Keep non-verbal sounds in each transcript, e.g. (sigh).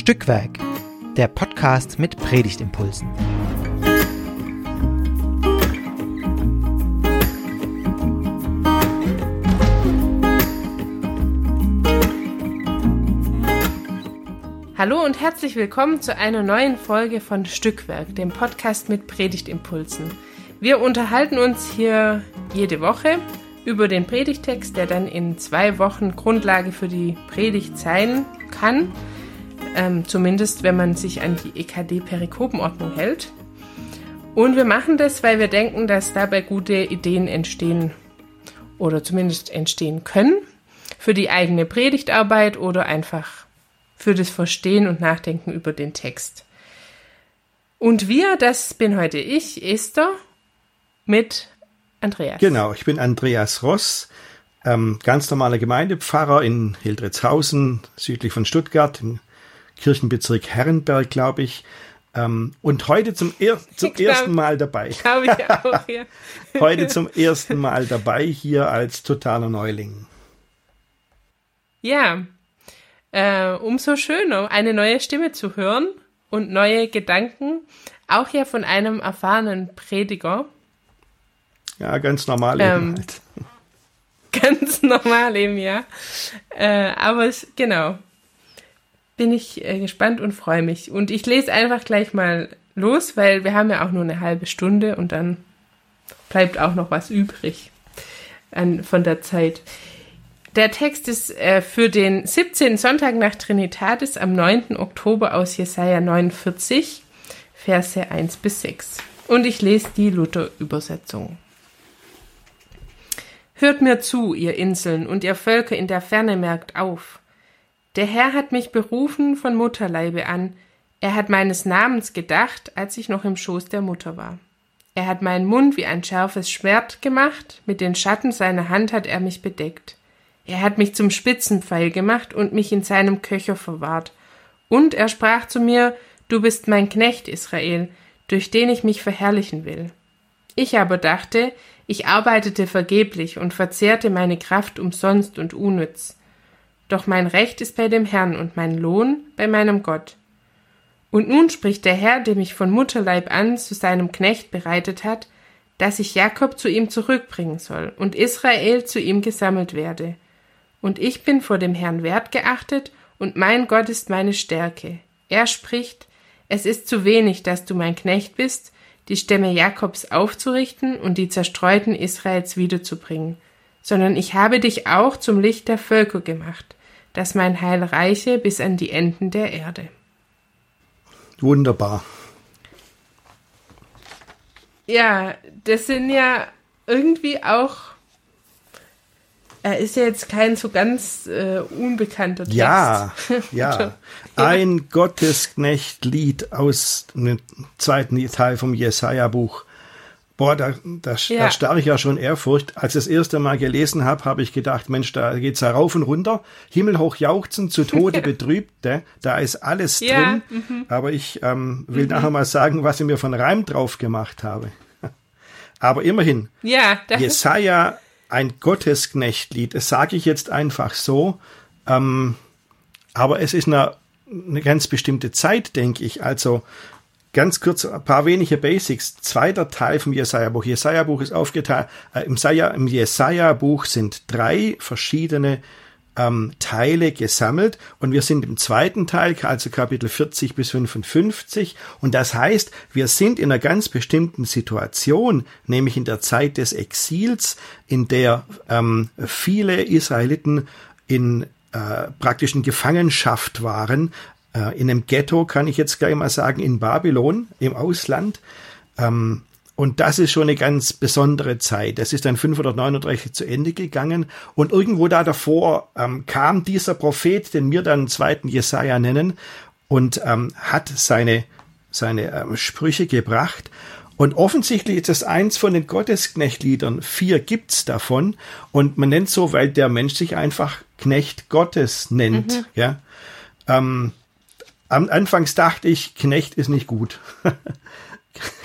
Stückwerk, der Podcast mit Predigtimpulsen. Hallo und herzlich willkommen zu einer neuen Folge von Stückwerk, dem Podcast mit Predigtimpulsen. Wir unterhalten uns hier jede Woche über den Predigtext, der dann in zwei Wochen Grundlage für die Predigt sein kann. Ähm, zumindest wenn man sich an die EKD-Perikopenordnung hält. Und wir machen das, weil wir denken, dass dabei gute Ideen entstehen oder zumindest entstehen können für die eigene Predigtarbeit oder einfach für das Verstehen und Nachdenken über den Text. Und wir, das bin heute ich, Esther, mit Andreas. Genau, ich bin Andreas Ross, ähm, ganz normaler Gemeindepfarrer in Hildritzhausen, südlich von Stuttgart, im Kirchenbezirk Herrenberg, glaube ich. Ähm, und heute zum, er zum (laughs) glaub, ersten Mal dabei. (laughs) Glaube ich auch, ja. (laughs) heute zum ersten Mal dabei hier als totaler Neuling. Ja, äh, umso schöner, eine neue Stimme zu hören und neue Gedanken, auch ja von einem erfahrenen Prediger. Ja, ganz normal eben ähm, halt. Ganz normal eben, ja. Äh, aber es, genau, bin ich äh, gespannt und freue mich. Und ich lese einfach gleich mal los, weil wir haben ja auch nur eine halbe Stunde und dann bleibt auch noch was übrig an, von der Zeit. Der Text ist äh, für den 17. Sonntag nach Trinitatis am 9. Oktober aus Jesaja 49, Verse 1 bis 6. Und ich lese die Luther-Übersetzung. Hört mir zu, ihr Inseln und ihr Völker in der Ferne merkt auf. Der Herr hat mich berufen von Mutterleibe an, er hat meines Namens gedacht, als ich noch im Schoß der Mutter war. Er hat meinen Mund wie ein scharfes Schwert gemacht, mit den Schatten seiner Hand hat er mich bedeckt. Er hat mich zum Spitzenpfeil gemacht und mich in seinem Köcher verwahrt. Und er sprach zu mir, Du bist mein Knecht, Israel, durch den ich mich verherrlichen will. Ich aber dachte, ich arbeitete vergeblich und verzehrte meine Kraft umsonst und unnütz. Doch mein Recht ist bei dem Herrn und mein Lohn bei meinem Gott. Und nun spricht der Herr, der mich von Mutterleib an zu seinem Knecht bereitet hat, dass ich Jakob zu ihm zurückbringen soll und Israel zu ihm gesammelt werde. Und ich bin vor dem Herrn wertgeachtet und mein Gott ist meine Stärke. Er spricht, es ist zu wenig, dass du mein Knecht bist, die Stämme Jakobs aufzurichten und die zerstreuten Israels wiederzubringen, sondern ich habe dich auch zum Licht der Völker gemacht, dass mein Heil reiche bis an die Enden der Erde. Wunderbar. Ja, das sind ja irgendwie auch. Er ist ja jetzt kein so ganz äh, unbekannter Text. Ja, (laughs) ja. Ein Gottesknecht-Lied aus dem zweiten Teil vom Jesaja-Buch. Boah, da, da, ja. da starre ich ja schon Ehrfurcht. Als ich das erste Mal gelesen habe, habe ich gedacht, Mensch, da geht's ja rauf und runter. Himmelhoch jauchzen, zu Tode (laughs) betrübt. Ne? Da ist alles ja. drin. Mhm. Aber ich ähm, will mhm. nachher mal sagen, was ich mir von Reim drauf gemacht habe. (laughs) Aber immerhin, ja, Jesaja, ein Gottesknechtlied, das sage ich jetzt einfach so. Ähm, aber es ist eine eine ganz bestimmte Zeit, denke ich. Also ganz kurz ein paar wenige Basics. Zweiter Teil vom Jesaja-Buch. Jesaja-Buch ist aufgeteilt. Äh, Im, Im Jesaja-Buch sind drei verschiedene ähm, Teile gesammelt und wir sind im zweiten Teil, also Kapitel 40 bis 55 und das heißt, wir sind in einer ganz bestimmten Situation, nämlich in der Zeit des Exils, in der ähm, viele Israeliten in äh, praktisch Gefangenschaft waren, äh, in einem Ghetto, kann ich jetzt gleich mal sagen, in Babylon, im Ausland. Ähm, und das ist schon eine ganz besondere Zeit. Das ist dann 539 zu Ende gegangen. Und irgendwo da davor ähm, kam dieser Prophet, den wir dann zweiten Jesaja nennen, und ähm, hat seine, seine ähm, Sprüche gebracht. Und offensichtlich ist das eins von den Gottesknechtliedern. Vier gibt's davon. Und man nennt so, weil der Mensch sich einfach Knecht Gottes nennt. Mhm. Ja. Ähm, am Anfangs dachte ich, Knecht ist nicht gut. (laughs)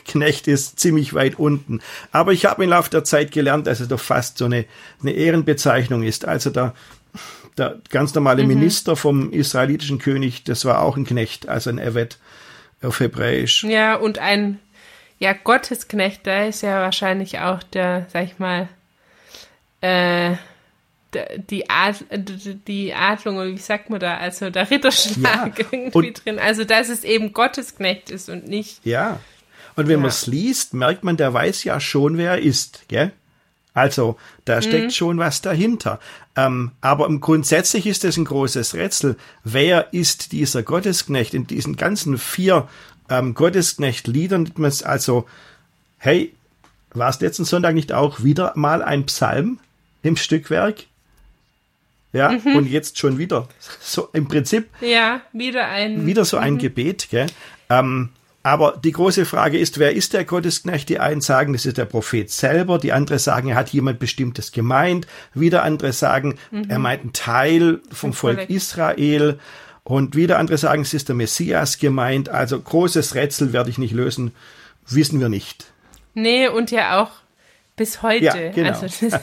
Knecht ist ziemlich weit unten. Aber ich habe im Laufe der Zeit gelernt, dass es doch fast so eine, eine Ehrenbezeichnung ist. Also der, der ganz normale mhm. Minister vom israelitischen König, das war auch ein Knecht, also ein Evet auf Hebräisch. Ja, und ein ja, Gottesknecht, da ist ja wahrscheinlich auch der, sag ich mal, äh, die, Ad, die Adlung, oder wie sagt man da, also der Ritterschlag ja, (laughs) irgendwie drin. Also, dass es eben Gottesknecht ist und nicht. Ja. Und wenn ja. man es liest, merkt man, der weiß ja schon, wer er ist, gell? Also, da steckt mhm. schon was dahinter. Ähm, aber grundsätzlich ist es ein großes Rätsel. Wer ist dieser Gottesknecht? In diesen ganzen vier ähm, Gottesknecht-Liedern man es also, hey, war es letzten Sonntag nicht auch wieder mal ein Psalm im Stückwerk? Ja, mhm. und jetzt schon wieder. So im Prinzip. Ja, wieder ein. Wieder so ein mhm. Gebet, gell? Ähm, aber die große Frage ist, wer ist der Gottesknecht? Die einen sagen, das ist der Prophet selber, die anderen sagen, er hat jemand Bestimmtes gemeint, wieder andere sagen, mhm. er meint einen Teil vom Volk Israel und wieder andere sagen, es ist der Messias gemeint. Also großes Rätsel werde ich nicht lösen, wissen wir nicht. Nee, und ja auch bis heute. Ja, genau. Also ja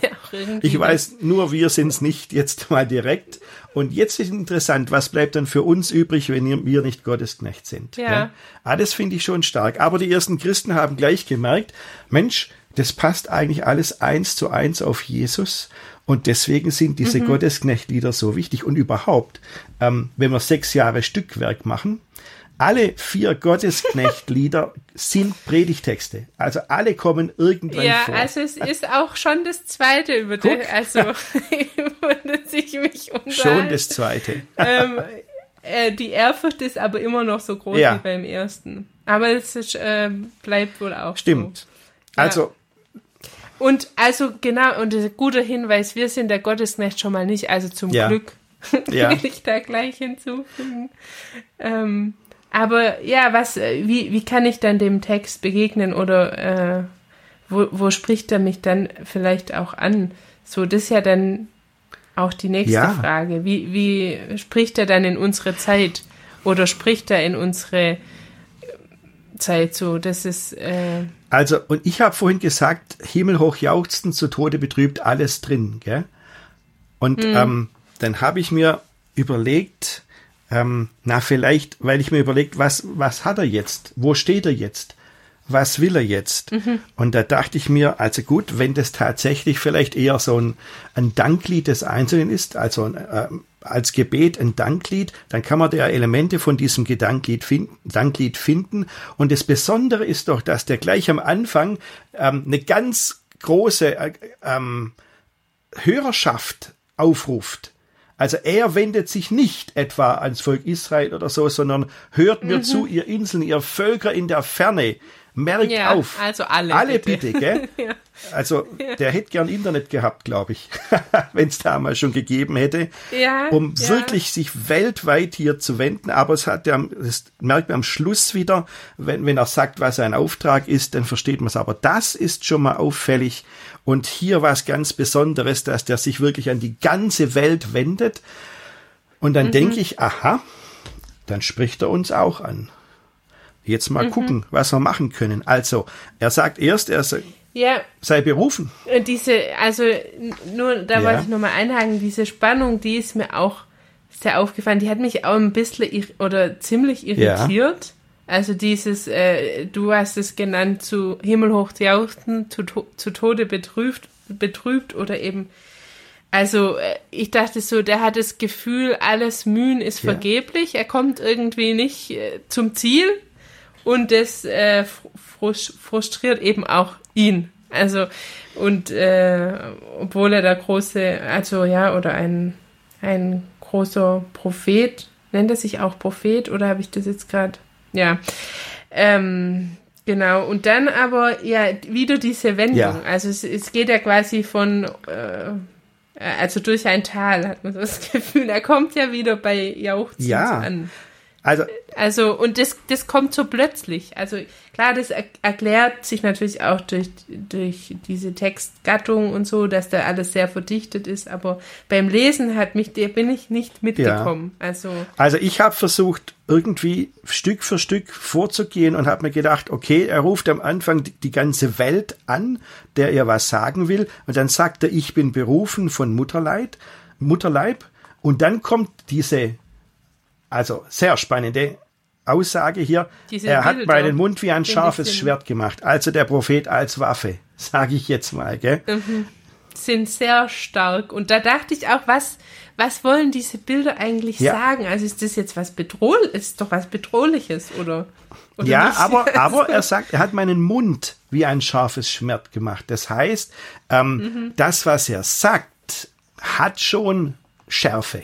ich weiß, nur wir sind es nicht jetzt (laughs) mal direkt. Und jetzt ist interessant, was bleibt dann für uns übrig, wenn wir nicht Gottesknecht sind? Ja. ja? Ah, das finde ich schon stark. Aber die ersten Christen haben gleich gemerkt, Mensch, das passt eigentlich alles eins zu eins auf Jesus. Und deswegen sind diese mhm. Gottesknechtlieder so wichtig. Und überhaupt, ähm, wenn wir sechs Jahre Stückwerk machen, alle vier Gottesknechtlieder sind Predigtexte. Also alle kommen irgendwann ja, vor. Ja, also es ist auch schon das zweite, über das, also, über das ich mich unterhalte. Schon das zweite. ähm, äh, die Ehrfurcht ist aber immer noch so groß ja. wie beim ersten. Aber es ist, äh, bleibt wohl auch Stimmt. So. Also und also genau, und ein guter Hinweis, wir sind der Gottesknecht schon mal nicht, also zum ja. Glück ja. (laughs) will ich da gleich hinzufügen. Ähm, aber ja, was, äh, wie, wie kann ich dann dem Text begegnen oder äh, wo, wo spricht er mich dann vielleicht auch an? So, das ist ja dann auch die nächste ja. Frage. Wie, wie spricht er dann in unsere Zeit? Oder spricht er in unsere Zeit so? Das ist. Äh also, und ich habe vorhin gesagt, himmelhoch jauchzen, zu Tode betrübt, alles drin, gell? Und mhm. ähm, dann habe ich mir überlegt, ähm, na vielleicht, weil ich mir überlegt, was, was hat er jetzt? Wo steht er jetzt? Was will er jetzt? Mhm. Und da dachte ich mir, also gut, wenn das tatsächlich vielleicht eher so ein, ein Danklied des Einzelnen ist, also äh, als Gebet ein Danklied, dann kann man da Elemente von diesem Gedanklied finden, Danklied finden. Und das Besondere ist doch, dass der gleich am Anfang ähm, eine ganz große äh, ähm, Hörerschaft aufruft. Also er wendet sich nicht etwa ans Volk Israel oder so, sondern hört mir mhm. zu, ihr Inseln, ihr Völker in der Ferne. Merkt ja, auf. Also alle. Alle bitte, bitte gell? (laughs) ja. Also der hätte gern Internet gehabt, glaube ich, (laughs) wenn es damals schon gegeben hätte, ja, um ja. wirklich sich weltweit hier zu wenden. Aber es hat ja, das merkt man am Schluss wieder, wenn, wenn er sagt, was ein Auftrag ist, dann versteht man es. Aber das ist schon mal auffällig. Und hier war es ganz Besonderes, dass der sich wirklich an die ganze Welt wendet. Und dann mhm. denke ich, aha, dann spricht er uns auch an. Jetzt mal mhm. gucken, was wir machen können. Also, er sagt erst, er ja. sei berufen. Diese, also nur, da ja. wollte ich nochmal einhaken, diese Spannung, die ist mir auch sehr aufgefallen. Die hat mich auch ein bisschen oder ziemlich irritiert. Ja. Also dieses, äh, du hast es genannt, zu himmelhoch jauchzen, zu, zu Tode betrübt, betrübt oder eben, also äh, ich dachte so, der hat das Gefühl, alles Mühen ist ja. vergeblich, er kommt irgendwie nicht äh, zum Ziel und das äh, frustriert eben auch ihn. Also und äh, obwohl er der große, also ja, oder ein, ein großer Prophet, nennt er sich auch Prophet oder habe ich das jetzt gerade ja. Ähm, genau. Und dann aber ja wieder diese Wendung. Ja. Also es, es geht ja quasi von äh, also durch ein Tal hat man so das (laughs) Gefühl. Er kommt ja wieder bei Jauchzen ja. an. Also, also und das, das kommt so plötzlich. Also klar, das er erklärt sich natürlich auch durch, durch diese Textgattung und so, dass da alles sehr verdichtet ist. Aber beim Lesen hat mich, der bin ich nicht mitgekommen. Ja. Also, also ich habe versucht, irgendwie Stück für Stück vorzugehen und habe mir gedacht, okay, er ruft am Anfang die, die ganze Welt an, der er was sagen will. Und dann sagt er, ich bin berufen von Mutterleid, Mutterleib Und dann kommt diese, also sehr spannende Aussage hier. Diese er hat Bilder. meinen Mund wie ein scharfes Schwert gemacht. Also der Prophet als Waffe, (laughs) sage ich jetzt mal, gell? sind sehr stark. Und da dachte ich auch, was, was wollen diese Bilder eigentlich Ja. sagen? Also ist das jetzt was bedrohlich, ist doch was Bedrohliches, oder? oder Ja, nicht? aber, (laughs) aber er sagt, er hat meinen Mund wie ein scharfes Schwert gemacht. Das heißt, ähm, Mhm. das, was er sagt, hat schon Schärfe.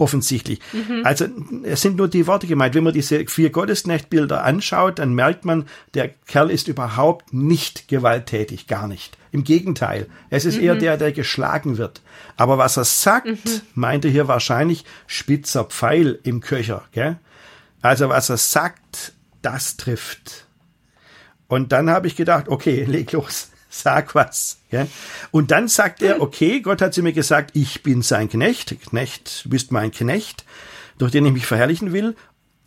Offensichtlich. Mhm. Also es sind nur die Worte gemeint. Wenn man diese vier Gottesknechtbilder anschaut, dann merkt man, der Kerl ist überhaupt nicht gewalttätig, gar nicht. Im Gegenteil, es ist Mhm. eher der, der geschlagen wird. Aber was er sagt, meint er hier wahrscheinlich spitzer Pfeil im Köcher. Gell? Also was er sagt, das trifft. Und dann habe ich gedacht, okay, (laughs) leg los, sag was. Ja? Und dann sagt er, okay, Gott hat zu mir gesagt, ich bin sein Knecht, Knecht, du bist mein Knecht, durch den ich mich verherrlichen will.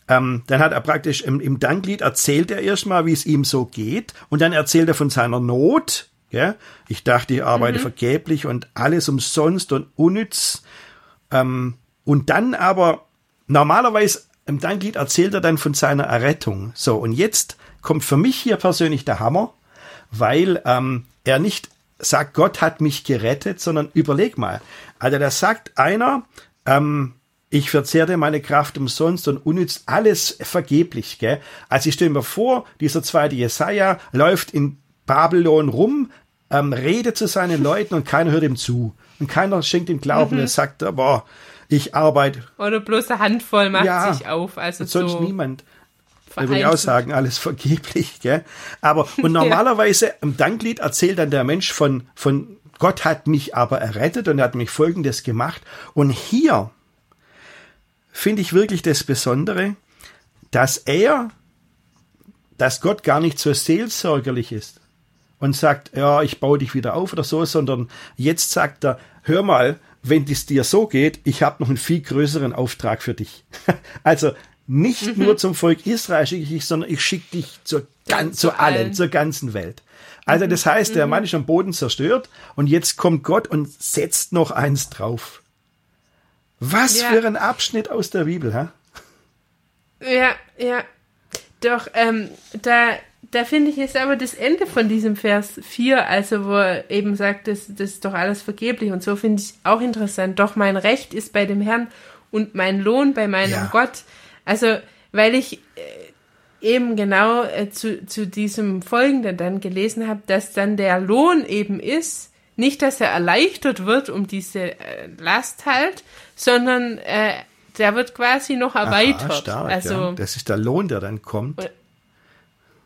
Ähm, dann hat er praktisch im, im Danklied erzählt er erstmal, wie es ihm so geht. Und dann erzählt er von seiner Not. Ja? Ich dachte, ich arbeite vergeblich und alles umsonst und unnütz. Ähm, und dann aber, normalerweise im Danklied erzählt er dann von seiner Errettung. So, und jetzt kommt für mich hier persönlich der Hammer, weil ähm, er nicht sagt, Gott hat mich gerettet, sondern überleg mal. Also da sagt einer, ähm, ich verzehrte meine Kraft umsonst und unnütz alles vergeblich. Gell? Also ich stelle mir vor, dieser zweite Jesaja läuft in Babylon rum, ähm, redet zu seinen (laughs) Leuten und keiner hört ihm zu. Und keiner schenkt ihm Glauben. Er sagt, boah, ich arbeite. Oder bloß eine Handvoll macht Ja, sich auf. Also sonst so niemand. Da würde ich auch sagen, alles vergeblich, gell? Aber, und (laughs) normalerweise im Danklied erzählt dann der Mensch von, von Gott hat mich aber errettet und er hat mich Folgendes gemacht. Und hier finde ich wirklich das Besondere, dass er, dass Gott gar nicht so seelsorgerlich ist und sagt, ja, ich baue dich wieder auf oder so, sondern jetzt sagt er, hör mal, wenn es dir so geht, ich habe noch einen viel größeren Auftrag für dich. (laughs) Also nicht Mhm. nur zum Volk Israel schicke ich dich, sondern ich schicke dich zur, gan zu allen, allen. Mhm. zur ganzen Welt. Also das heißt, der Mann ist am Boden zerstört und jetzt kommt Gott und setzt noch eins drauf. Was Ja. für ein Abschnitt aus der Bibel, hä? Ja, ja. Doch, ähm, da, da finde ich jetzt aber das Ende von diesem Vers 4, also wo er eben sagt, das, das ist doch alles vergeblich und so finde ich auch interessant. Doch mein Recht ist bei dem Herrn und mein Lohn bei meinem Ja. Gott. Also, weil ich äh, eben genau äh, zu, zu diesem Folgenden dann gelesen habe, dass dann der Lohn eben ist, nicht, dass er erleichtert wird um diese äh, Last halt, sondern äh, der wird quasi noch erweitert. Aha, stark, also, ja. Das ist der Lohn, der dann kommt.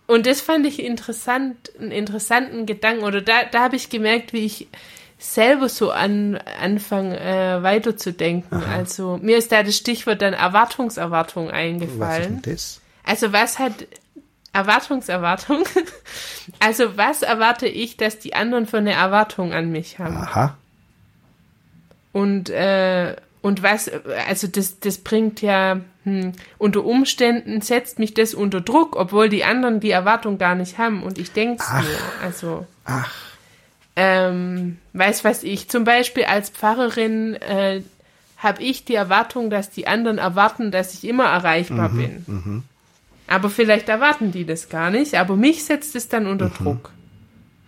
und das fand ich interessant, einen interessanten Gedanken. Oder da, da habe ich gemerkt, wie ich selber so an, anfange äh, weiterzudenken. Also mir ist da das Stichwort dann Erwartungserwartung Was ist eingefallen. das? Also was hat Erwartungserwartung? (laughs) Also was erwarte ich, dass die anderen für eine Erwartung an mich haben? Aha. Und, äh, und was, also das, das bringt ja, hm, unter Umständen setzt mich das unter Druck, obwohl die anderen die Erwartung gar nicht haben und ich denke es nur. Also, Ach, ähm, weiß was ich, zum Beispiel als Pfarrerin äh, habe ich die Erwartung, dass die anderen erwarten, dass ich immer erreichbar Mhm, bin. Aber vielleicht erwarten die das gar nicht, aber mich setzt es dann unter Mhm. Druck.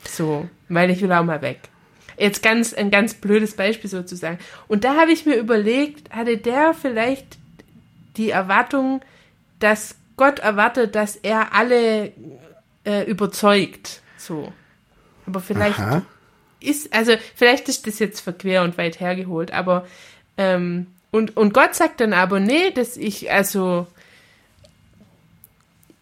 So, weil ich will auch mal weg. Jetzt ganz ein ganz blödes Beispiel sozusagen. Und da habe ich mir überlegt, hatte der vielleicht die Erwartung, dass Gott erwartet, dass er alle äh, überzeugt. So. Aber vielleicht aha. Ist, also vielleicht ist das jetzt verquer und weit hergeholt, aber ähm, und, und Gott sagt dann aber, nee, dass ich, also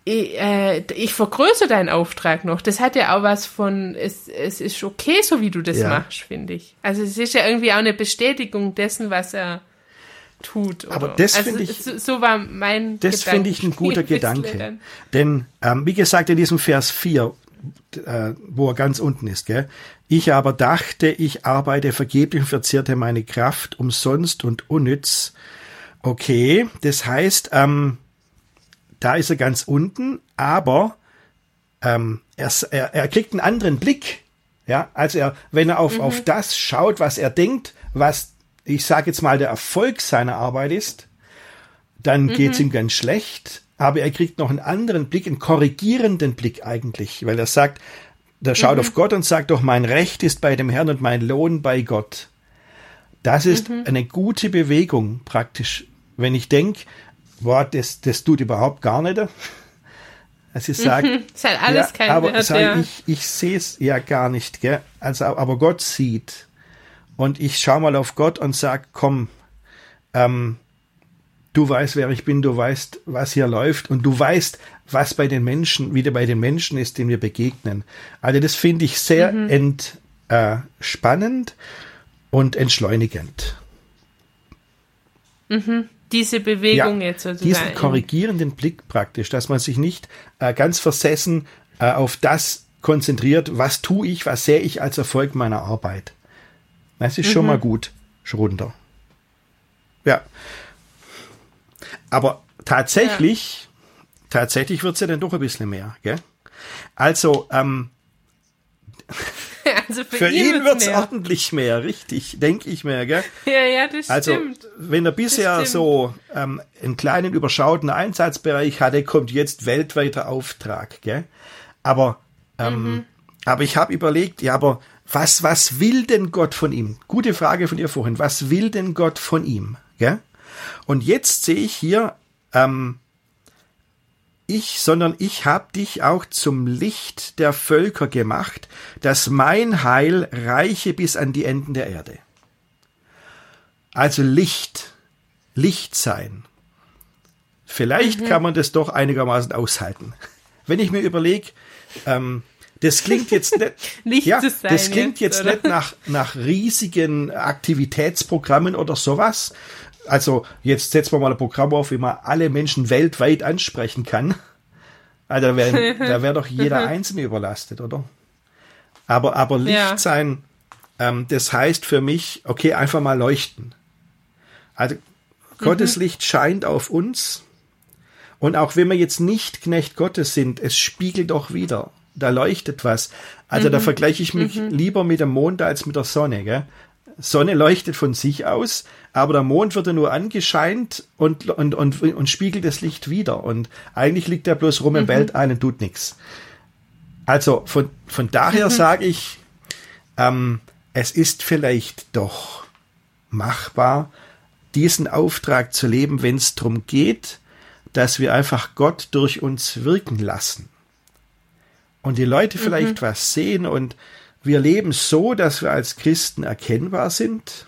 ich, äh, ich vergrößere deinen Auftrag noch. Das hat ja auch was von, es, es ist okay, so wie du das Ja. machst, finde ich. Also es ist ja irgendwie auch eine Bestätigung dessen, was er tut. Oder? Aber das also, finde ich- so, so war mein Das finde ich ein guter (laughs) Gedanke. Denn, ähm, wie gesagt, in diesem Vers 4, äh, wo er ganz unten ist, gell? Ich aber dachte, ich arbeite vergeblich und verzehrte meine Kraft umsonst und unnütz. Okay, das heißt, ähm, da ist er ganz unten, aber ähm, er, er, er kriegt einen anderen Blick. Ja, also er, wenn er auf, auf das schaut, was er denkt, was ich sage jetzt mal, der Erfolg seiner Arbeit ist, dann mhm. geht's ihm ganz schlecht, aber er kriegt noch einen anderen Blick, einen korrigierenden Blick eigentlich, weil er sagt, der schaut mhm. auf Gott und sagt doch, mein Recht ist bei dem Herrn und mein Lohn bei Gott. Das ist mhm. eine gute Bewegung praktisch. Wenn ich denke, boah, das, das tut überhaupt gar nicht. Also ich sage, mhm. ist halt alles ja, kein aber Wert, sag, ja. ich, ich sehe es ja gar nicht, gell? Also, aber Gott sieht. Und ich schaue mal auf Gott und sag, komm, ähm, du weißt, wer ich bin, du weißt, was hier läuft und du weißt, was bei den Menschen, wieder bei den Menschen ist, denen wir begegnen. Also das finde ich sehr mhm. entspannend äh, und entschleunigend. Mhm. Diese Bewegung ja, jetzt sozusagen. Diesen korrigierenden Blick praktisch, dass man sich nicht äh, ganz versessen äh, auf das konzentriert, was tue ich, was sehe ich als Erfolg meiner Arbeit. Das ist mhm. schon mal gut, Schrunder. Ja. Aber tatsächlich, ja. tatsächlich wird's ja dann doch ein bisschen mehr, gell? Also, ähm, (laughs) also für, für ihn, ihn wird's mehr. ordentlich mehr, richtig, denke ich mir, gell? Ja, ja, das Also, stimmt. wenn er bisher so ähm, einen kleinen überschauten Einsatzbereich hatte, kommt jetzt weltweiter Auftrag, gell? Aber, ähm, Mhm. aber ich habe überlegt, ja, aber was, was will denn Gott von ihm? Gute Frage von dir vorhin. Was will denn Gott von ihm? Gell? Und jetzt sehe ich hier, ähm, ich, sondern ich habe dich auch zum Licht der Völker gemacht, dass mein Heil reiche bis an die Enden der Erde. Also Licht, Licht sein. Vielleicht kann man das doch einigermaßen aushalten. Wenn ich mir überlege, ähm, das klingt jetzt (laughs) nicht, Licht ja, das klingt jetzt, jetzt nicht nach, nach riesigen Aktivitätsprogrammen oder sowas. Also jetzt setzen wir mal ein Programm auf, wie man alle Menschen weltweit ansprechen kann. Also da wäre da wär doch jeder (laughs) Einzelne überlastet, oder? Aber, aber Licht Ja. sein, ähm, das heißt für mich, okay, einfach mal leuchten. Also Gottes Licht scheint auf uns. Und auch wenn wir jetzt nicht Knecht Gottes sind, es spiegelt doch wieder. Da leuchtet was. Also da vergleiche ich mich lieber mit dem Mond als mit der Sonne. Gell? Sonne leuchtet von sich aus, aber der Mond wird ja nur angescheint und, und, und, und spiegelt das Licht wieder. Und eigentlich liegt er bloß rum im Weltall und tut nichts. Also von, von daher sage ich, ähm, es ist vielleicht doch machbar, diesen Auftrag zu leben, wenn es darum geht, dass wir einfach Gott durch uns wirken lassen. Und die Leute vielleicht was sehen und wir leben so, dass wir als Christen erkennbar sind,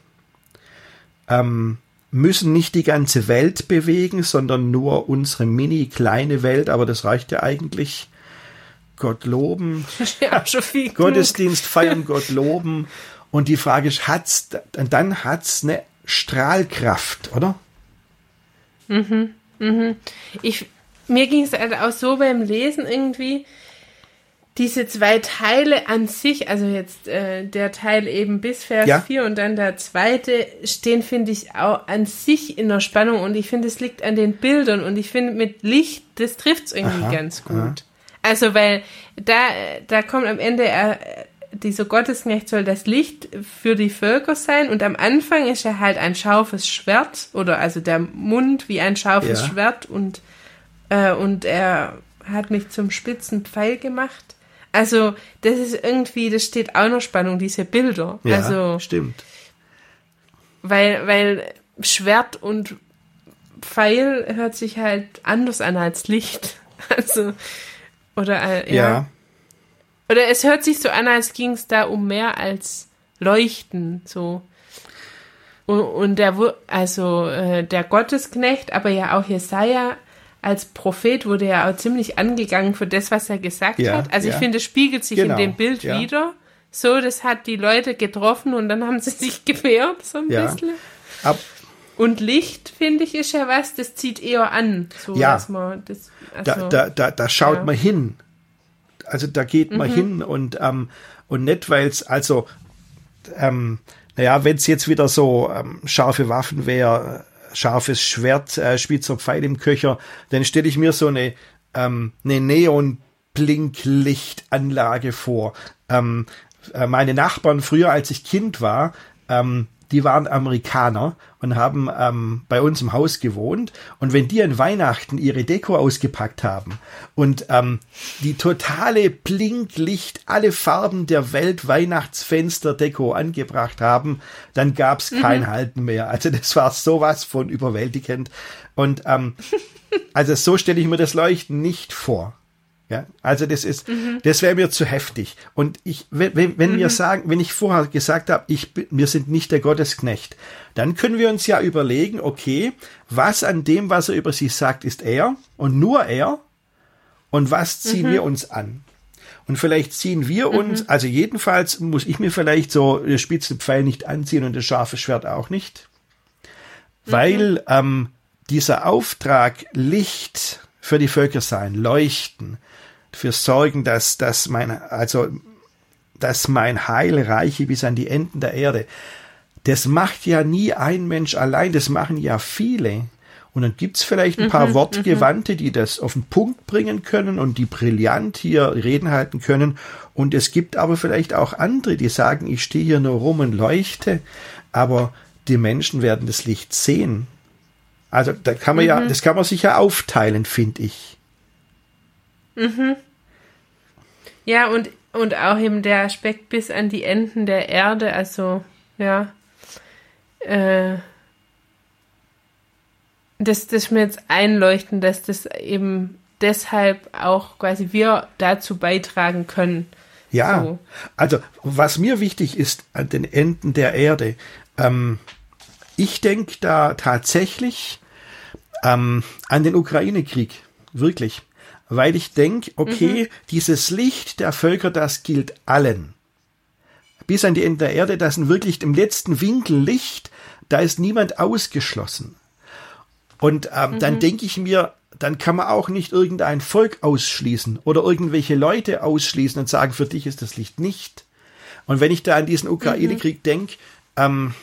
ähm, müssen nicht die ganze Welt bewegen, sondern nur unsere mini kleine Welt, aber das reicht ja eigentlich. Gott loben, (laughs) ja. Gottesdienst feiern, Gott loben. Und die Frage ist, hat's, dann hat's eine Strahlkraft, oder? Ich, mir ging es halt auch so beim Lesen irgendwie, diese zwei Teile an sich, also jetzt äh, der Teil eben bis Vers Ja. 4 und dann der zweite, stehen, finde ich, auch an sich in der Spannung und ich finde, es liegt an den Bildern und ich finde, mit Licht, das trifft es irgendwie Aha, ganz gut. aha. Also, weil da, da kommt am Ende, er, dieser Gottesknecht soll das Licht für die Völker sein und am Anfang ist er halt ein scharfes Schwert oder also der Mund wie ein scharfes Ja. Schwert und, äh, und er hat mich zum spitzen Pfeil gemacht. Also, das ist irgendwie, das steht auch noch Spannung, diese Bilder. Ja, Also, stimmt. weil, weil Schwert und Pfeil hört sich halt anders an als Licht. (laughs) Also, oder, äh, ja. Ja, Oder es hört sich so an, als ging es da um mehr als Leuchten, so. Und, und der, also äh, der Gottesknecht, aber ja auch Jesaja als Prophet wurde ja auch ziemlich angegangen für das, was er gesagt Ja, hat. Also ich ja. finde, es spiegelt sich Genau, in dem Bild ja. wieder. So, das hat die Leute getroffen und dann haben sie (laughs) sich gewehrt, so ein Ja. bisschen. ab, Und Licht, finde ich, ist ja was, das zieht eher an. So, Ja. dass man das, da, also, da, da, da schaut ja. man hin. Also da geht man hin und, ähm, und nicht, weil es, also, ähm, naja, wenn es jetzt wieder so ähm, scharfe Waffen wäre, scharfes Schwert, äh, spitzer Pfeil im Köcher, dann stelle ich mir so eine, ähm, eine Neon-Blinklichtanlage vor. Ähm, äh, meine Nachbarn früher, als ich Kind war, ähm, die waren Amerikaner und haben ähm, bei uns im Haus gewohnt. Und wenn die an Weihnachten ihre Deko ausgepackt haben und ähm, die totale Blinklicht, alle Farben der Welt Weihnachtsfenster-Deko angebracht haben, dann gab's kein mhm. Halten mehr. Also das war sowas von überwältigend. Und ähm, also so stelle ich mir das Leuchten nicht vor. Ja, also das ist, mhm. das wäre mir zu heftig. Und ich, wenn, wenn mhm. wir sagen, wenn ich vorher gesagt habe, ich, wir sind nicht der Gottesknecht, dann können wir uns ja überlegen, okay, was an dem, was er über sich sagt, ist er und nur er und was ziehen mhm. wir uns an? Und vielleicht ziehen wir uns, mhm. also jedenfalls muss ich mir vielleicht so das spitze Pfeil nicht anziehen und das scharfe Schwert auch nicht, weil mhm. ähm, dieser Auftrag Licht für die Völker sein, leuchten, für sorgen, dass, dass mein, also, dass mein Heil reiche bis an die Enden der Erde. Das macht ja nie ein Mensch allein, das machen ja viele. Und dann gibt's vielleicht ein paar mhm, Wortgewandte, die das auf den Punkt bringen können und die brillant hier Reden halten können. Und es gibt aber vielleicht auch andere, die sagen, ich stehe hier nur rum und leuchte, aber die Menschen werden das Licht sehen. Also da kann man mhm. ja, das kann man sich ja aufteilen, finde ich. Mhm. Ja, und, und auch eben der Aspekt bis an die Enden der Erde, also, ja, äh, das, das mir jetzt einleuchten, dass das eben deshalb auch quasi wir dazu beitragen können. Ja, so. also was mir wichtig ist an den Enden der Erde, ähm, ich denke da tatsächlich ähm, an den Ukraine-Krieg, wirklich weil ich denke, okay, mhm. dieses Licht der Völker, das gilt allen. Bis an die Ende der Erde, das sind wirklich im letzten Winkel Licht, da ist niemand ausgeschlossen. Und ähm, mhm. dann denke ich mir, dann kann man auch nicht irgendein Volk ausschließen oder irgendwelche Leute ausschließen und sagen, für dich ist das Licht nicht. Und wenn ich da an diesen Ukraine-Krieg mhm. denke, ähm,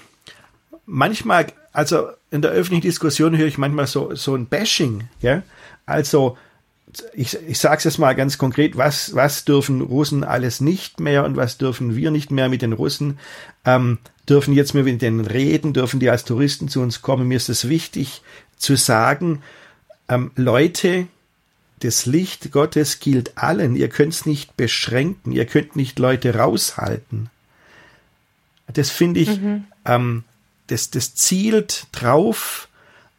manchmal, also in der öffentlichen Diskussion höre ich manchmal so, so ein Bashing, ja. Also, ich, ich sage es jetzt mal ganz konkret, was, was dürfen Russen alles nicht mehr und was dürfen wir nicht mehr mit den Russen? Ähm, dürfen jetzt mehr mit denen reden, dürfen die als Touristen zu uns kommen? Mir ist es wichtig zu sagen, ähm, Leute, das Licht Gottes gilt allen. Ihr könnt es nicht beschränken, ihr könnt nicht Leute raushalten. Das finde ich, mhm. ähm, das, das zielt drauf,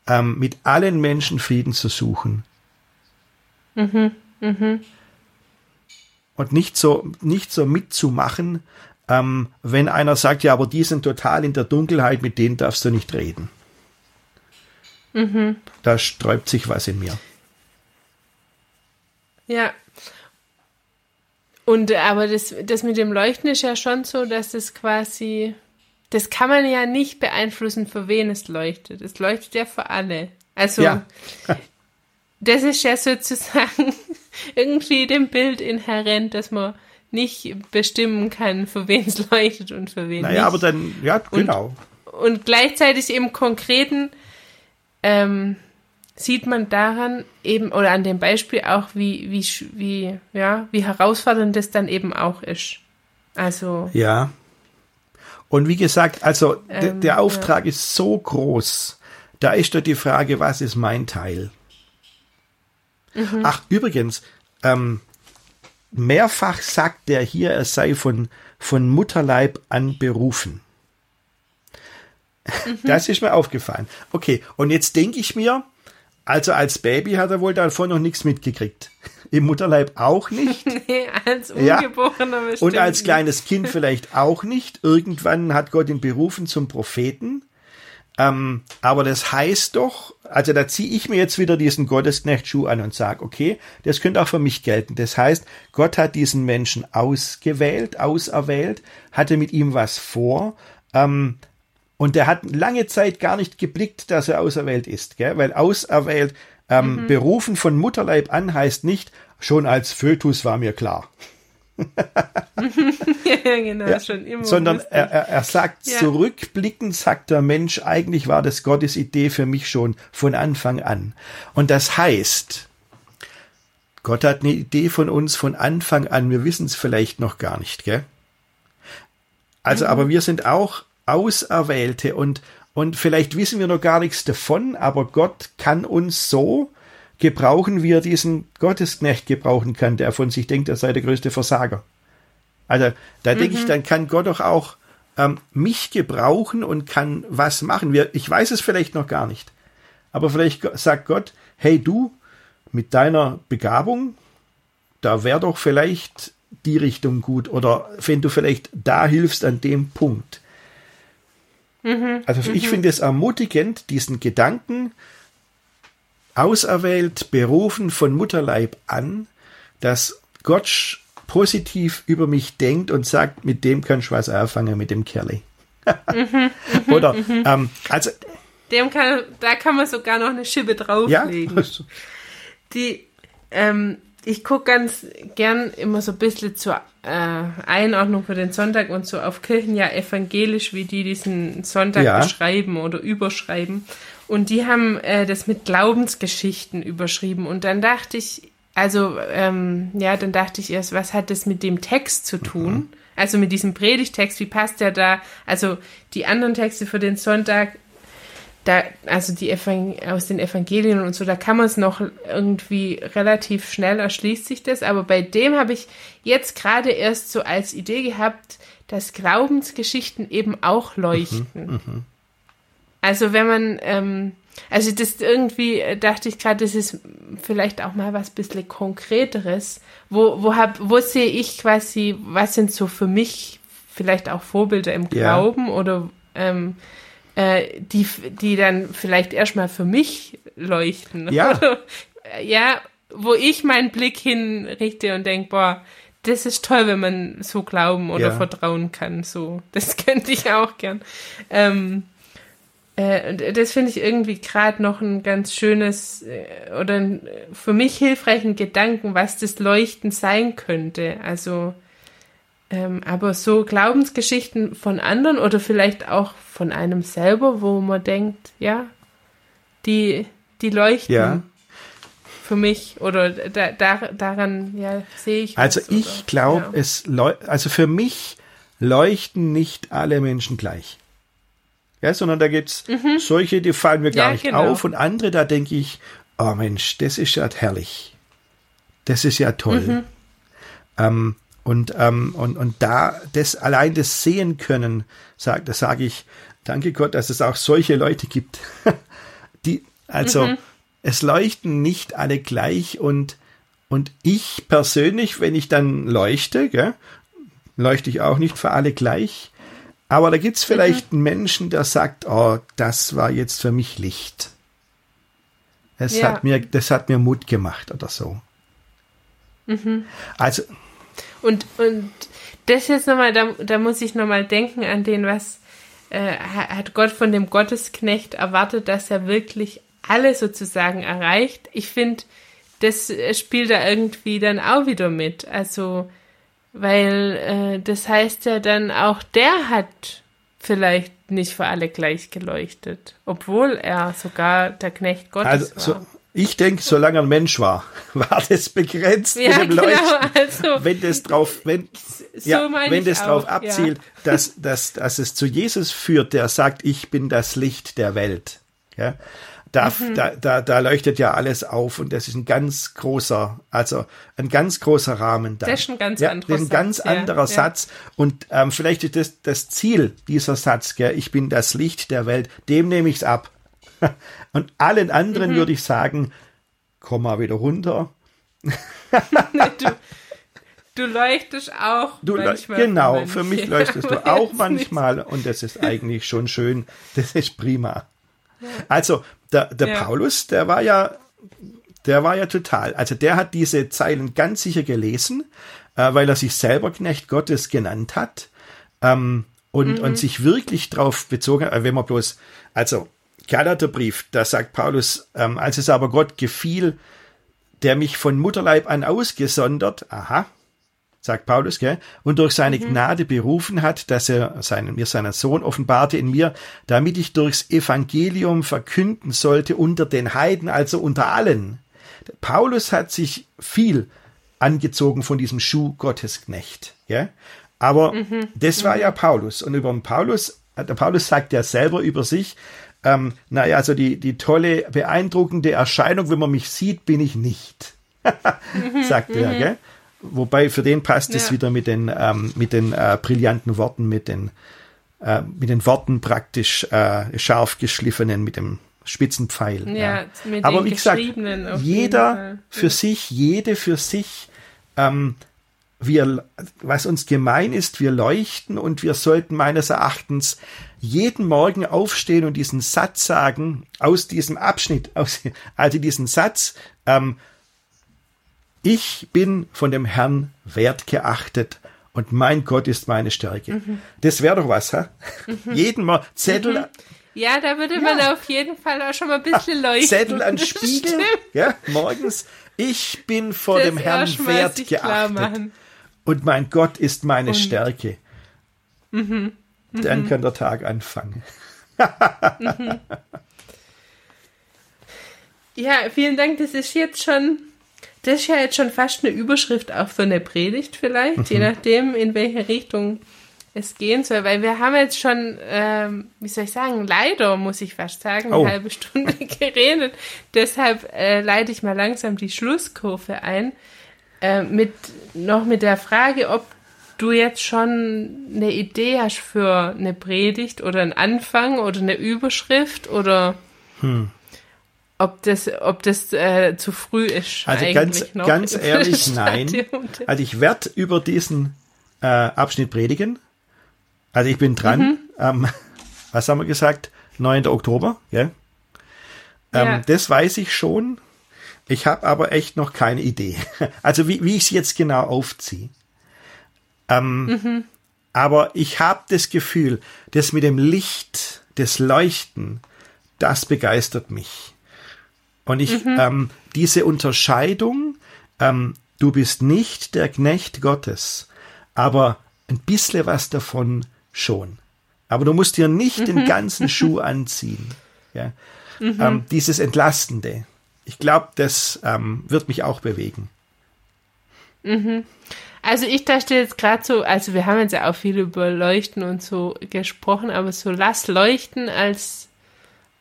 ähm, mit allen Menschen Frieden zu suchen. Mhm, mhm. Und nicht so, nicht so mitzumachen, ähm, wenn einer sagt, ja, aber die sind total in der Dunkelheit, mit denen darfst du nicht reden. Mhm. Da sträubt sich was in mir. Ja. Und aber das, das mit dem Leuchten ist ja schon so, dass es quasi, das kann man ja nicht beeinflussen, für wen es leuchtet. Es leuchtet ja für alle. Also ja. (laughs) das ist ja sozusagen (laughs) irgendwie dem Bild inhärent, dass man nicht bestimmen kann, für wen es (laughs) leuchtet und für wen naja, nicht. Naja, aber dann, ja, genau. Und, und gleichzeitig im Konkreten ähm, sieht man daran eben, oder an dem Beispiel auch, wie, wie, wie, ja, wie herausfordernd das dann eben auch ist. Also. Ja. Und wie gesagt, also ähm, der Auftrag ja. ist so groß. Da ist doch die Frage, was ist mein Teil? Mhm. Ach, übrigens, ähm, mehrfach sagt der hier, er sei von, von Mutterleib an berufen. Mhm. Das ist mir aufgefallen. Okay, und jetzt denke ich mir, also als Baby hat er wohl davon noch nichts mitgekriegt. (laughs) Im Mutterleib auch nicht. (laughs) nee, als Ungeborener ja. Und als kleines Kind vielleicht auch nicht. Irgendwann hat Gott ihn berufen zum Propheten. Ähm, aber das heißt doch, also da ziehe ich mir jetzt wieder diesen Gottesknecht-Schuh an und sage, okay, das könnte auch für mich gelten. Das heißt, Gott hat diesen Menschen ausgewählt, auserwählt, hatte mit ihm was vor. Ähm, und der hat lange Zeit gar nicht geblickt, dass er auserwählt ist, gell? weil auserwählt, ähm, mhm. berufen von Mutterleib an heißt nicht, schon als Fötus war mir klar. (laughs) genau, ja, schon immer. Sondern er, er, er, sagt, ja. zurückblickend sagt der Mensch, eigentlich war das Gottes Idee für mich schon von Anfang an. Und das heißt, Gott hat eine Idee von uns von Anfang an, wir wissen es vielleicht noch gar nicht, gell? Also, mhm. aber wir sind auch Auserwählte und, und vielleicht wissen wir noch gar nichts davon, aber Gott kann uns so gebrauchen, wie er diesen Gottesknecht gebrauchen kann, der von sich denkt, er sei der größte Versager. Also da mhm. denke ich, dann kann Gott doch auch ähm, mich gebrauchen und kann was machen. Wir, ich weiß es vielleicht noch gar nicht. Aber vielleicht sagt Gott, hey du, mit deiner Begabung, da wäre doch vielleicht die Richtung gut oder wenn du vielleicht da hilfst an dem Punkt. Mhm, also ich mhm. finde es ermutigend, diesen Gedanken, auserwählt, berufen von Mutterleib an, dass Gott positiv über mich denkt und sagt, mit dem kannst du was anfangen, mit dem Kerli. Mhm, (laughs) oder, ähm, also. Dem kann, da kann man sogar noch eine Schippe drauflegen. Ja? (laughs) Die, ähm, ich gucke ganz gern immer so ein bisschen zur äh, Einordnung für den Sonntag und so auf Kirchen ja evangelisch, wie die diesen Sonntag ja. beschreiben oder überschreiben. Und die haben äh, das mit Glaubensgeschichten überschrieben. Und dann dachte ich, also, ähm, ja, dann dachte ich erst, was hat das mit dem Text zu tun? Mhm. Also mit diesem Predigtext, wie passt der da? Also die anderen Texte für den Sonntag da, also die Evang aus den Evangelien und so, da kann man es noch irgendwie relativ schnell erschließt sich das, aber bei dem habe ich jetzt gerade erst so als Idee gehabt, dass Glaubensgeschichten eben auch leuchten. Mhm, mh. Also wenn man, ähm, also das irgendwie äh, dachte ich gerade, das ist vielleicht auch mal was bisschen konkreteres. Wo, wo hab, wo sehe ich quasi, was sind so für mich vielleicht auch Vorbilder im Glauben ja. oder ähm, äh, die, die dann vielleicht erstmal für mich leuchten. Ja. ja, wo ich meinen Blick hinrichte und denke, boah, das ist toll, wenn man so glauben oder ja. vertrauen kann. So, das (laughs) könnte ich auch gern. Ähm, äh, das finde ich irgendwie gerade noch ein ganz schönes äh, oder ein, für mich hilfreichen Gedanken, was das Leuchten sein könnte. Also ähm, aber so Glaubensgeschichten von anderen oder vielleicht auch von einem selber, wo man denkt, ja, die, die leuchten ja. für mich oder da, da, daran ja, sehe ich. Also ich glaube, ja. es also für mich leuchten nicht alle Menschen gleich. Ja, sondern da gibt's mhm. solche, die fallen mir gar ja, nicht genau. auf und andere, da denke ich, oh Mensch, das ist ja herrlich. Das ist ja toll. Mhm. Ähm, und, ähm, und, und da das allein das sehen können, sag, das sage ich, danke Gott, dass es auch solche Leute gibt. (laughs) die, also mhm. es leuchten nicht alle gleich und, und ich persönlich, wenn ich dann leuchte, gell, leuchte ich auch nicht für alle gleich. Aber da gibt's vielleicht mhm. einen Menschen, der sagt, oh, das war jetzt für mich Licht. Es ja. hat mir, das hat mir Mut gemacht oder so. Mhm. Also, und, und das jetzt nochmal, da, da muss ich nochmal denken an den, was äh, hat Gott von dem Gottesknecht erwartet, dass er wirklich alle sozusagen erreicht. Ich finde, das spielt da irgendwie dann auch wieder mit. Also, weil äh, das heißt ja dann auch, der hat vielleicht nicht für alle gleich geleuchtet, obwohl er sogar der Knecht Gottes also, war. So, ich denke, solange ein Mensch war, (laughs) war das begrenzt ja, mit dem genau, Also, wenn das drauf, wenn, so ja, wenn das drauf auch, abzielt, ja. dass, dass, dass es zu Jesus führt, der sagt, ich bin das Licht der Welt. Ja, da, mhm. da, da, da leuchtet ja alles auf und das ist ein ganz großer, also ein ganz großer Rahmen da. Das ist ein ganz ja, anderer Satz. Ein ganz anderer ja, Satz. Und ähm, vielleicht ist das das Ziel dieser Satz, gell? ich bin das Licht der Welt, dem nehme ich's ab. (laughs) Und allen anderen mhm. würde ich sagen, komm mal wieder runter. (laughs) du, du, leuchtest auch du manchmal. Genau, für mich leuchtest du (laughs) auch manchmal und das ist eigentlich schon schön. Das ist prima. Also, der, der ja. Paulus, der war ja, der war ja total. Also, der hat diese Zeilen ganz sicher gelesen, äh, weil er sich selber Knecht Gottes genannt hat. Ähm, und, mhm. und sich wirklich drauf bezogen hat, wenn man bloß, also Galaterbrief, da sagt Paulus, ähm, als es aber Gott gefiel, der mich von Mutterleib an ausgesondert, aha, sagt Paulus, gell, und durch seine mhm. Gnade berufen hat, dass er seinen, mir seinen Sohn offenbarte in mir, damit ich durchs Evangelium verkünden sollte unter den Heiden, also unter allen. Paulus hat sich viel angezogen von diesem Schuh Gottesknecht, ja. Aber mhm. das war mhm. ja Paulus. Und über den Paulus der Paulus sagt ja selber über sich, ähm, naja, also die, die tolle, beeindruckende Erscheinung, wenn man mich sieht, bin ich nicht. (laughs) sagt er, mhm. gell? Wobei für den passt es wieder mit den, ähm, mit den äh, brillanten Worten, mit den, äh, mit den Worten praktisch äh, scharf geschliffenen, mit dem spitzen Pfeil. Ja, ja. Aber wie gesagt, jeder für sich, jede für sich, ähm, wir, was uns gemein ist, wir leuchten und wir sollten meines Erachtens jeden Morgen aufstehen und diesen Satz sagen, aus diesem Abschnitt, aus, also diesen Satz, ähm, ich bin von dem Herrn wertgeachtet und mein Gott ist meine Stärke. Mhm. Das wäre doch was, ha? Mhm. Jeden Mal Zettel. Mhm. Ja, da würde man ja. auf jeden Fall auch schon mal ein bisschen leuchten. Zettel an Spiegel, ja, morgens. Ich bin vor das dem Herrn wertgeachtet. Und mein Gott ist meine und. Stärke. Mhm. Dann mhm. kann der Tag anfangen. mhm. Ja, vielen Dank. Das ist jetzt schon das ist ja jetzt schon fast eine Überschrift auch für eine Predigt vielleicht, mhm. je nachdem, in welche Richtung es gehen soll, weil wir haben jetzt schon, ähm, wie soll ich sagen, leider muss ich fast sagen, eine oh. halbe Stunde (laughs) geredet. Deshalb äh, leite ich mal langsam die Schlusskurve ein, äh, mit noch mit der Frage, ob du jetzt schon eine Idee hast für eine Predigt oder einen Anfang oder eine Überschrift oder hm ob das, ob das äh, zu früh ist. Also ganz, ganz ehrlich, (laughs) nein. Also ich werde über diesen äh, Abschnitt predigen. Also ich bin dran. Mhm. Ähm, (laughs) was haben wir gesagt? 9. Oktober, ja? Ähm, ja. Das weiß ich schon. Ich habe aber echt noch keine Idee. (laughs) Also wie, wie ich es jetzt genau aufziehe. Ähm, mhm. Aber ich habe das Gefühl, das mit dem Licht, das Leuchten, das begeistert mich. Und ich, mhm. ähm, diese Unterscheidung, ähm, du bist nicht der Knecht Gottes, aber ein bisschen was davon schon. Aber du musst dir nicht mhm. den ganzen Schuh (laughs) anziehen. Ja? Mhm. Ähm, dieses Entlastende. Ich glaube, das ähm, wird mich auch bewegen. Mhm. Also ich dachte jetzt gerade so, also wir haben jetzt ja auch viel über Leuchten und so gesprochen, aber so lass leuchten als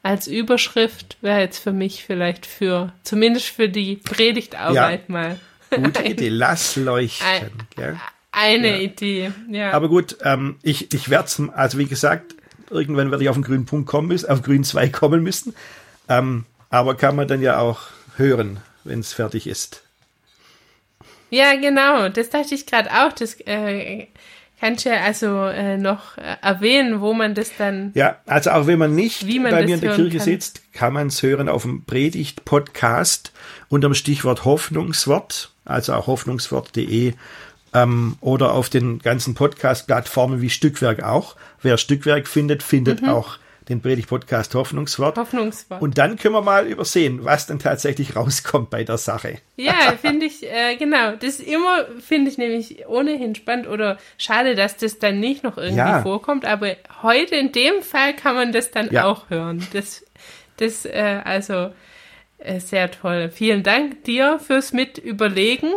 als Überschrift wäre jetzt für mich vielleicht für, zumindest für die Predigtarbeit ja, mal. Gute (laughs) Idee, lass leuchten. Ein, eine ja. Idee, ja. Aber gut, ähm, ich, ich werde es, also wie gesagt, irgendwann werde ich auf den grünen Punkt kommen müssen, auf grünen Zweig kommen müssen. Ähm, aber kann man dann ja auch hören, wenn es fertig ist. Ja, genau, das dachte ich gerade auch. Das äh, Kannst du ja also äh, noch äh, erwähnen, wo man das dann. Ja, also auch wenn man nicht man bei mir in der Kirche kann. sitzt, kann man es hören auf dem Predigt-Podcast unter dem Stichwort Hoffnungswort, also auch hoffnungswort.de ähm, oder auf den ganzen Podcast-Plattformen wie Stückwerk auch. Wer Stückwerk findet, findet mhm. auch den Predigt-Podcast Hoffnungswort. Hoffnungswort. Und dann können wir mal übersehen, was dann tatsächlich rauskommt bei der Sache. Ja, (laughs) finde ich, äh, genau. Das immer, finde ich nämlich ohnehin spannend oder schade, dass das dann nicht noch irgendwie ja. vorkommt. Aber heute in dem Fall kann man das dann ja. auch hören. Das, das, äh, also, äh, sehr toll. Vielen Dank dir fürs Mitüberlegen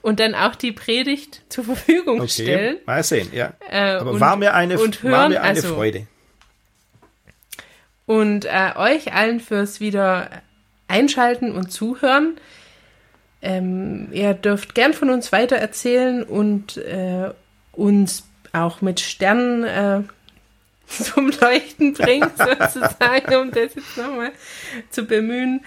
und dann auch die Predigt zur Verfügung okay. stellen. Mal sehen, ja. Äh, Aber und, war mir eine, hören, war mir eine also, Freude und äh, euch allen fürs wieder einschalten und zuhören. Ähm, ihr dürft gern von uns weiter erzählen und äh, uns auch mit Sternen äh, (laughs) zum Leuchten bringen, (laughs) sozusagen, um das jetzt nochmal zu bemühen.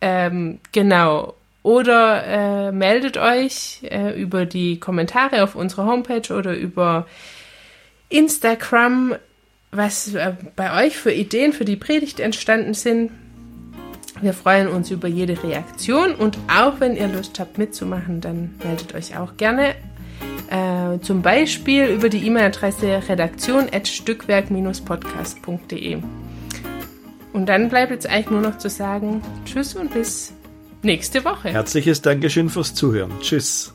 Ähm, genau. Oder äh, meldet euch äh, über die Kommentare auf unserer Homepage oder über Instagram was äh, bei euch für Ideen für die Predigt entstanden sind. Wir freuen uns über jede Reaktion und auch wenn ihr Lust habt mitzumachen, dann meldet euch auch gerne. Äh, zum Beispiel über die E-Mail-Adresse redaktion.stückwerk-podcast.de. Und dann bleibt jetzt eigentlich nur noch zu sagen, tschüss und bis nächste Woche. Herzliches Dankeschön fürs Zuhören. Tschüss.